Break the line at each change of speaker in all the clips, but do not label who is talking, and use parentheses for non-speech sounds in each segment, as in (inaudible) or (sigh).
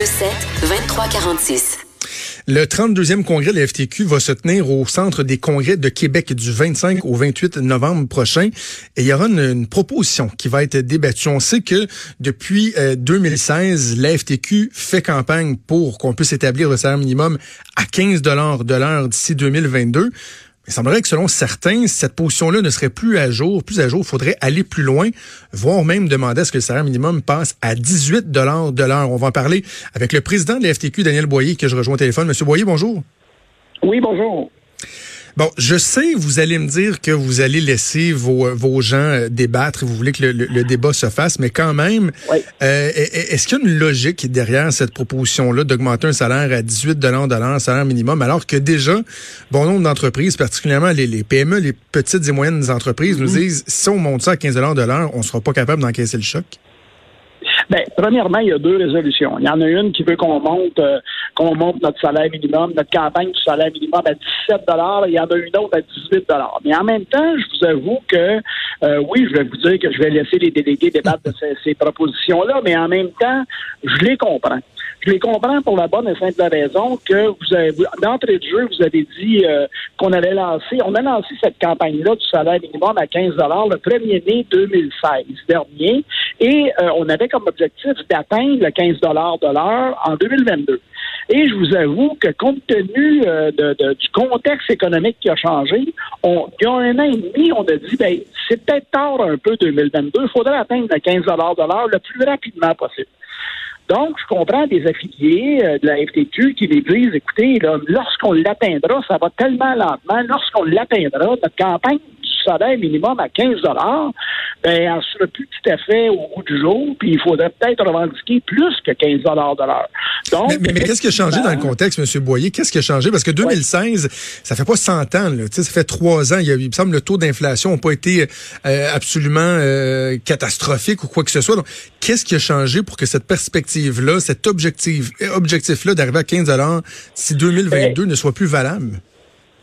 7 23 46.
Le 32e congrès de la FTQ va se tenir au Centre des congrès de Québec du 25 au 28 novembre prochain. Et il y aura une, proposition qui va être débattue. On sait que depuis 2016, euh, la FTQ fait campagne pour qu'on puisse établir le salaire minimum à 15 dollars de l'heure d'ici 2022. Il semblerait que selon certains, cette position-là ne serait plus à jour. Plus à jour, il faudrait aller plus loin, voire même demander à ce que le salaire minimum passe à 18 dollars de l'heure. On va en parler avec le président de la FTQ, Daniel Boyer, que je rejoins au téléphone. Monsieur Boyer, bonjour.
Oui, bonjour.
Bon, je sais, vous allez me dire que vous allez laisser vos, vos gens euh, débattre, vous voulez que le, débat se fasse, mais quand même, euh, est-ce qu'il y a une logique derrière cette proposition-là d'augmenter un salaire à 18 de l'heure, salaire minimum, alors que déjà, bon nombre d'entreprises, particulièrement les, les, PME, les petites et moyennes entreprises, nous mm-hmm. disent, si on monte ça à 15 de l'heure, on ne sera pas capable d'encaisser le choc?
Bien, premièrement, il y a deux résolutions. Il y en a une qui veut qu'on monte, euh, qu'on monte notre salaire minimum, notre campagne du salaire minimum à 17 Il y en a une autre à 18 Mais en même temps, je vous avoue que euh, oui, je vais vous dire que je vais laisser les délégués débattre de ces, ces propositions-là, mais en même temps, je les comprends. Je les comprends pour la bonne et simple raison que vous avez, d'entrée de jeu, vous avez dit euh, qu'on allait lancer, on a lancé cette campagne-là du salaire minimum à 15 le 1er mai 2016 dernier, et euh, on avait comme objectif d'atteindre le 15 de l'heure en 2022. Et je vous avoue que compte tenu euh, de, du contexte économique qui a changé, on, il y a un an et demi, on a dit, ben, c'est peut-être tard un peu 2022, il faudrait atteindre le 15 de l'heure le plus rapidement possible. Donc, je comprends des affiliés euh, de la FTQ qui les disent, écoutez, lorsqu'on l'atteindra, ça va tellement lentement, lorsqu'on l'atteindra, notre campagne du salaire minimum à 15 ben, elle sera plus tout à fait au bout du jour, puis il faudrait peut-être revendiquer plus que 15 de l'heure.
Donc, mais, qu'est-ce qui a changé dans le contexte, M. Boyer? Qu'est-ce qui a changé? Parce que 2016, ça fait pas 100 ans, là. ça fait trois ans. Il, me semble le taux d'inflation n'a pas été euh, absolument euh, catastrophique ou quoi que ce soit. Donc, qu'est-ce qui a changé pour que cette perspective-là, cet objectif, objectif-là d'arriver à 15 si 2022 ben, ne soit plus valable?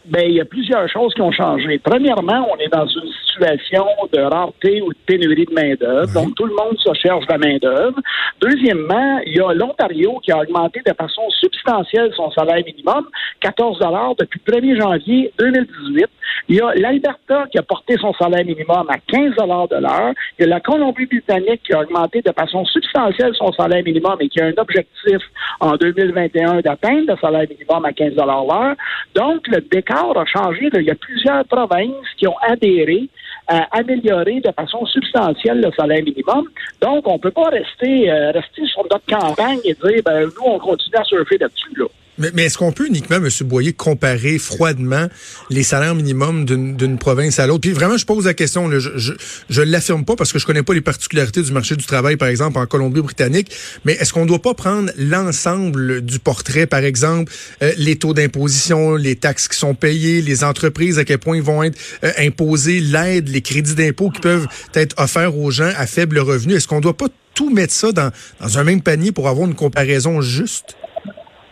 Ben, il y a plusieurs choses qui ont changé. Premièrement, on est dans une situation de rareté ou de pénurie de main-d'œuvre. Donc, tout le monde se cherche de la main-d'œuvre. Deuxièmement, il y a l'Ontario qui a augmenté de façon substantielle son salaire minimum, 14 depuis le 1er janvier 2018. Il y a l'Alberta qui a porté son salaire minimum à 15 de l'heure. Il y a la Colombie-Britannique qui a augmenté de façon substantielle son salaire minimum et qui a un objectif en 2021 d'atteindre le salaire minimum à 15 l'heure. Donc, le décor a changé. Il y a plusieurs provinces qui ont adhéré à améliorer de façon substantielle le salaire minimum. Donc, on ne peut pas rester, euh, rester sur notre campagne et dire, ben, nous, on continue à surfer là-dessus. Là.
Mais, est-ce qu'on peut uniquement, M. Boyer, comparer froidement les salaires minimums d'une province à l'autre? Puis vraiment, je pose la question, je, je l'affirme pas parce que je connais pas les particularités du marché du travail, par exemple, en Colombie-Britannique, mais est-ce qu'on doit pas prendre l'ensemble du portrait, par exemple, euh, les taux d'imposition, les taxes qui sont payées, les entreprises, à quel point ils vont être euh, imposés, l'aide, les crédits d'impôt qui peuvent être offerts aux gens à faible revenu? Est-ce qu'on doit pas tout mettre ça dans un même panier pour avoir une comparaison juste?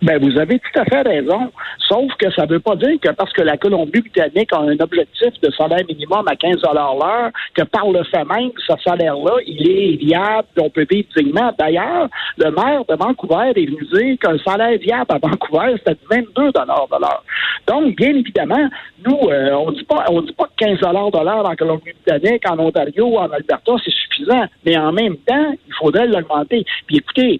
Ben, vous avez tout à fait raison. Sauf que ça ne veut pas dire que parce que la Colombie-Britannique a un objectif de salaire minimum à 15 l'heure, que par le fait même, ce salaire-là, il est viable, on peut vivre dignement. D'ailleurs, le maire de Vancouver est venu dire qu'un salaire viable à Vancouver, c'était 22 de l'heure. Donc, bien évidemment, nous, euh, on dit pas, on dit pas que 15 de l'heure en Colombie-Britannique, en Ontario, en Alberta, c'est suffisant. Mais en même temps, il faudrait l'augmenter. Puis écoutez,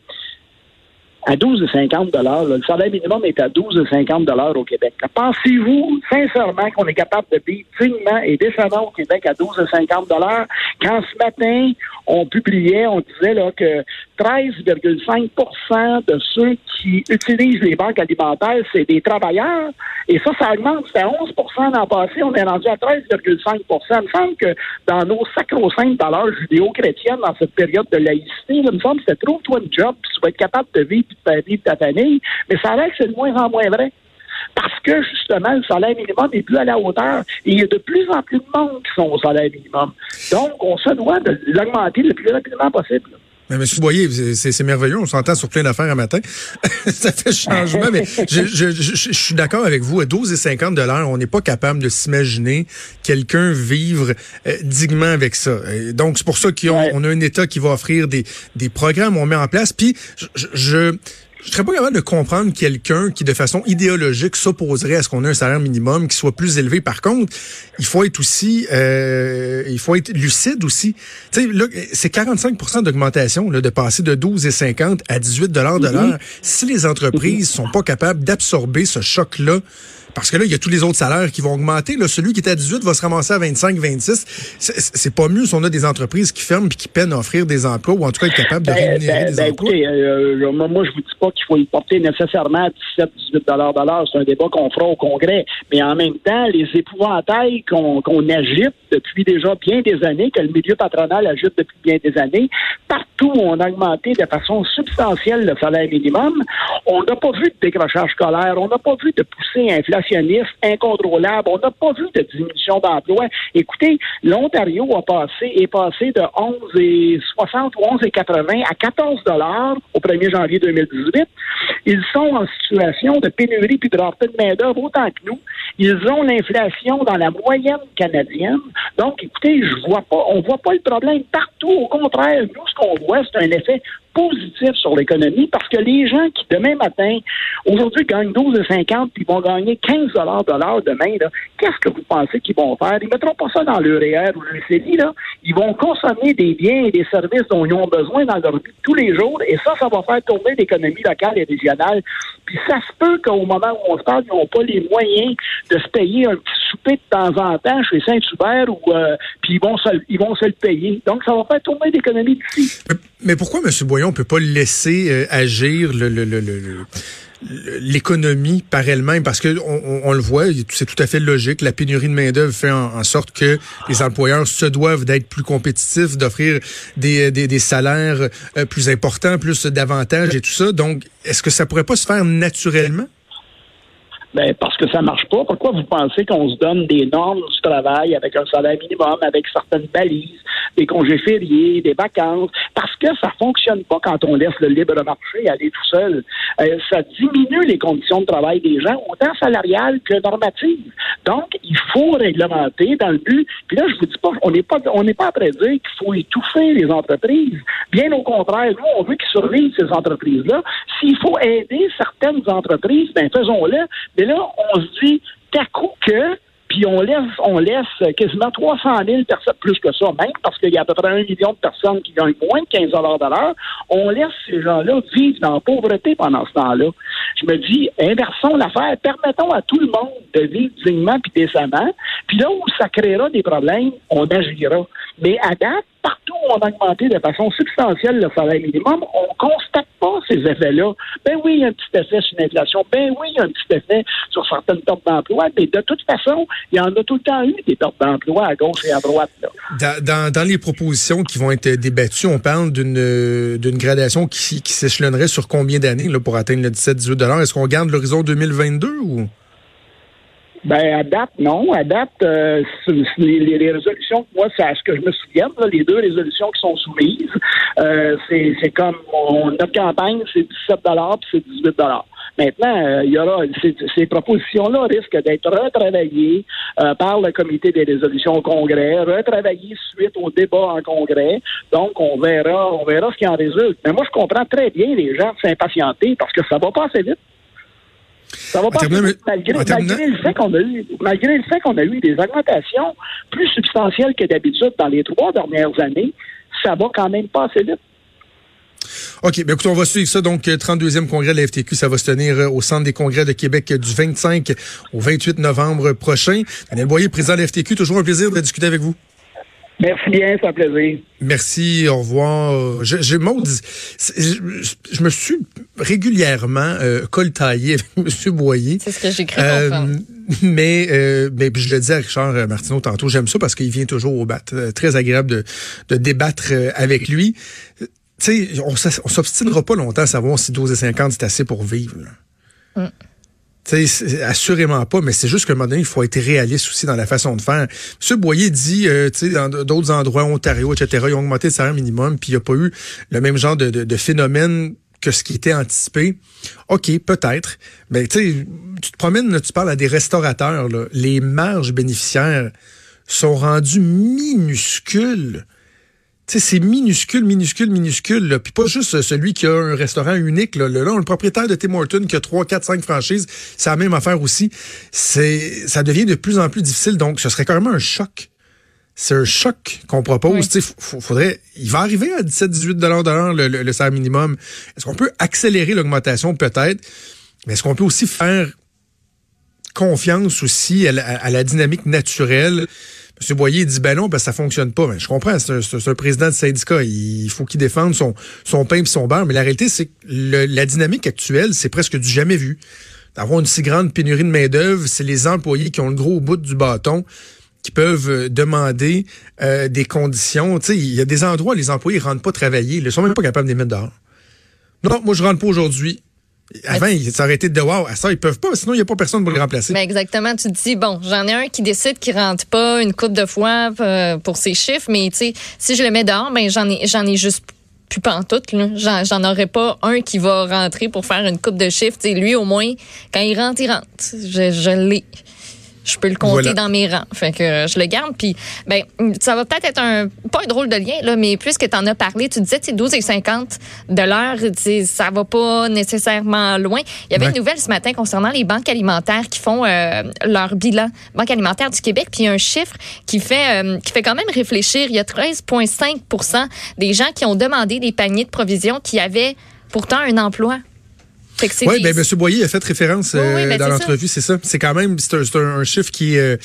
à 12,50 Le salaire minimum est à 12,50 au Québec. Pensez-vous sincèrement qu'on est capable de vivre dignement et décemment au Québec à 12,50 quand ce matin, on publiait, on disait là, que 13,5% de ceux qui utilisent les banques alimentaires, c'est des travailleurs. Et ça, ça augmente. C'était 11% l'an passé. On est rendu à 13,5% Il me semble que dans nos sacro-saintes valeurs judéo-chrétiennes, dans cette période de laïcité, il me semble que c'était trouve-toi un job, puis tu vas être capable de vivre ta vie, ta famille. Mais ça c'est de moins en moins vrai parce que justement, le salaire minimum n'est plus à la hauteur. Et il y a de plus en plus de monde qui sont au salaire minimum. Donc, on se doit de l'augmenter le plus rapidement possible.
Mais M. Boyer, c'est merveilleux, on s'entend sur plein d'affaires à matin. (laughs) ça fait changement, mais je, suis d'accord avec vous. À 12,50 dollars, on n'est pas capable de s'imaginer quelqu'un vivre euh, dignement avec ça. donc, c'est pour ça qu'on a un État qui va offrir des, des programmes, on met en place. Puis, je Je serais pas capable de comprendre quelqu'un qui, de façon idéologique, s'opposerait à ce qu'on ait un salaire minimum qui soit plus élevé. Par contre, il faut être aussi, euh, il faut être lucide aussi. Tu sais, là, c'est 45% d'augmentation, de passer de 12,50 à 18 dollars de l'heure. Si les entreprises sont pas capables d'absorber ce choc-là, parce que là, il y a tous les autres salaires qui vont augmenter. Là, celui qui était à 18 va se ramasser à 25, 26. C'est pas mieux si on a des entreprises qui ferment et qui peinent à offrir des emplois ou en tout cas être capables de ben, rémunérer ben, des ben, emplois.
Écoutez, euh, moi, je vous dis pas qu'il faut y porter nécessairement 17, 18 dollars de l'heure. C'est un débat qu'on fera au Congrès. Mais en même temps, les épouvantails qu'on agite depuis déjà bien des années, que le milieu patronal agite depuis bien des années, partout où on a augmenté de façon substantielle le salaire minimum, on n'a pas vu de décrochage scolaire, on n'a pas vu de poussée incontrôlable. On n'a pas vu de diminution d'emploi. Écoutez, l'Ontario a passé, est passé de 11,60 ou 11,80 à 14 dollars au 1er janvier 2018. Ils sont en situation de pénurie puis de rareté de main-d'œuvre autant que nous. Ils ont l'inflation dans la moyenne canadienne. Donc, écoutez, je vois pas, on voit pas le problème partout. Au contraire, nous, ce qu'on voit, c'est un effet positif sur l'économie parce que les gens qui, demain matin, aujourd'hui, gagnent 12,50 puis vont gagner 15 de l'heure demain, qu'est-ce que vous pensez qu'ils vont faire? Ils ne mettront pas ça dans leur ou leur CELI, là. Ils vont consommer des biens et des services dont ils ont besoin dans leur vie tous les jours et ça, ça va faire tourner l'économie locale et régionale. Puis ça se peut qu'au moment où on se parle, ils n'ont pas les moyens de se payer un petit souper de temps en temps chez Saint-Hubert ou euh, puis ils vont se, ils vont se le payer. Donc ça va faire tourner l'économie d'ici.
Mais pourquoi, M. Boyon, on peut pas laisser euh, agir l'économie par elle-même parce que on, le voit, c'est tout à fait logique. La pénurie de main d'œuvre fait en, sorte que les employeurs se doivent d'être plus compétitifs, d'offrir des, des, salaires euh, plus importants, plus d'avantages et tout ça. Donc, est-ce que ça pourrait pas se faire naturellement?
Ben, parce que ça marche pas. Pourquoi vous pensez qu'on se donne des normes du travail avec un salaire minimum, avec certaines balises, des congés fériés, des vacances? Parce que ça fonctionne pas quand on laisse le libre marché aller tout seul. Euh, ça diminue les conditions de travail des gens, autant salariales que normatives. Donc, il faut réglementer dans le but. Puis là, je vous dis pas, on n'est pas, on n'est pas après dire qu'il faut étouffer les entreprises. Bien au contraire, nous, on veut qu'ils survivent ces entreprises-là. S'il faut aider certaines entreprises, ben faisons-le. Et là, on se dit, qu'à coup que, puis on laisse, on laisse quasiment 300 000 personnes, plus que ça même, parce qu'il y a à peu près un million de personnes qui gagnent moins de 15 de l'heure. On laisse ces gens-là vivre dans la pauvreté pendant ce temps-là. Je me dis, inversons l'affaire, permettons à tout le monde de vivre dignement puis décemment. Puis là où ça créera des problèmes, on agira. Mais à date, partout où on a augmenté de façon substantielle le salaire minimum, on constate pas ces effets-là. Ben oui, il y a un petit effet sur l'inflation. Ben oui, il y a un petit effet sur certaines pertes d'emploi. Mais de toute façon, il y en a tout le temps eu des pertes d'emploi à gauche et à droite.
Dans, dans, les propositions qui vont être débattues, on parle d'une gradation qui, qui s'échelonnerait sur combien d'années pour atteindre le 17-18 Est-ce qu'on garde l'horizon 2022 ou?
Ben, à date, non. À date, euh, les, les, résolutions, moi, c'est à ce que je me souviens, les deux résolutions qui sont soumises, euh, c'est comme notre campagne, c'est 17 puis c'est 18 Maintenant, euh, il y aura ces, ces propositions-là risquent d'être retravaillées euh, par le comité des résolutions au Congrès, retravaillées suite au débat en Congrès. Donc, on verra, on verra ce qui en résulte. Mais moi, je comprends très bien les gens s'impatienter parce que ça va pas assez vite. Ça va pas malgré, malgré, le fait qu'on a eu, malgré le fait qu'on a eu des augmentations plus substantielles que d'habitude dans les trois dernières années, ça va quand même pas assez vite.
OK, ben écoute, on va suivre ça. Donc, 32e congrès de la FTQ, ça va se tenir euh, au Centre des congrès de Québec du 25 au 28 novembre prochain. Daniel Boyer, président de la FTQ, toujours un plaisir de discuter avec vous.
Merci bien, c'est un plaisir.
Merci, au revoir. Je, je, je, je me suis régulièrement euh, coltaillé avec (laughs) M. Boyer.
C'est ce que j'ai cru euh,
mais, euh, mais je le dis à Richard Martineau tantôt, j'aime ça parce qu'il vient toujours au bat. Euh, très agréable de, de débattre avec lui. Tu sais, on, s'obstinera pas longtemps à savoir si 12,50 c'est assez pour vivre. Mm. Assurément pas, mais c'est juste qu'à un moment donné, il faut être réaliste aussi dans la façon de faire. M. Boyer dit, euh, dans d'autres endroits, Ontario, etc., ils ont augmenté le salaire minimum, puis il n'y a pas eu le même genre de, de, phénomène que ce qui était anticipé. OK, peut-être. Mais tu tu te promènes, tu parles à des restaurateurs, là, les marges bénéficiaires sont rendues minuscules c'est minuscule, minuscule, minuscule. Là. Puis pas juste celui qui a un restaurant unique. Là, là, le propriétaire de Tim Hortons qui a 3, 4, 5 franchises, c'est la même affaire aussi. C'est, ça devient de plus en plus difficile. Donc, ce serait carrément un choc. C'est un choc qu'on propose. Oui. faudrait, il va arriver à 17-18 de l'heure le, le, le salaire minimum. Est-ce qu'on peut accélérer l'augmentation? Peut-être. Mais est-ce qu'on peut aussi faire confiance aussi à la, à la dynamique naturelle? M. Boyer dit ben non, ben ça fonctionne pas. Ben, je comprends, c'est un, président de syndicat. Il faut qu'il défende son, son pain et son beurre. Mais la réalité, c'est que la dynamique actuelle, c'est presque du jamais vu. D'avoir une si grande pénurie de main-d'œuvre, c'est les employés qui ont le gros bout du bâton qui peuvent demander euh, des conditions. Il y a des endroits où les employés ne rentrent pas travailler. Ils ne sont même pas capables de les mettre dehors. Non, moi, je rentre pas aujourd'hui. Avant, ils s'arrêtaient de wow, à ça, ils peuvent pas, sinon il n'y a pas personne pour le remplacer.
Mais exactement, tu te dis, bon, j'en ai un qui décide qu'il rentre pas une coupe de fois euh, pour ses chiffres, mais tu sais, si je le mets dehors, ben j'en ai, j'en ai juste plus pantoute. J'en, j'en aurais pas un qui va rentrer pour faire une coupe de chiffres. sais, lui, au moins, quand il rentre, il rentre. Je, je l'ai je peux le compter dans mes rangs. Fait que euh, je le garde. Puis, ben, ça va peut-être être un, pas un drôle de lien, là, mais puisque tu en as parlé, tu disais, c'est 12 et 50 de l'heure, ça va pas nécessairement loin. Il y avait une nouvelle ce matin concernant les banques alimentaires qui font euh, leur bilan. Banque alimentaire du Québec, puis il y a un chiffre qui fait, euh, qui fait quand même réfléchir. Il y a 13,5% des gens qui ont demandé des paniers de provisions qui avaient pourtant un emploi.
Oui, ben, M. Boyer a fait référence euh, ben, dans l'entrevue, c'est ça. C'est quand même c'est un, un, chiffre qui, euh,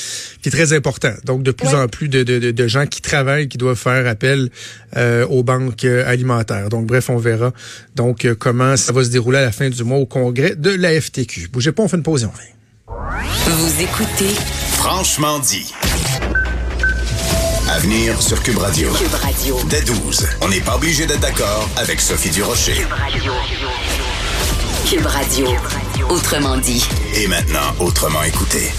qui est très important. Donc, de plus en plus de, de, de, gens qui travaillent, qui doivent faire appel euh, aux banques alimentaires. Donc, bref, on verra donc comment ça va se dérouler à la fin du mois au congrès de la FTQ. Bougez pas, on fait une pause et on revient.
Vous écoutez
Franchement dit. À venir sur Cube Radio.
Cube Radio.
Dès 12, on n'est pas obligé d'être d'accord avec Sophie Durocher.
Cube Radio. Cube Radio. Autrement dit.
Et maintenant, autrement écouté.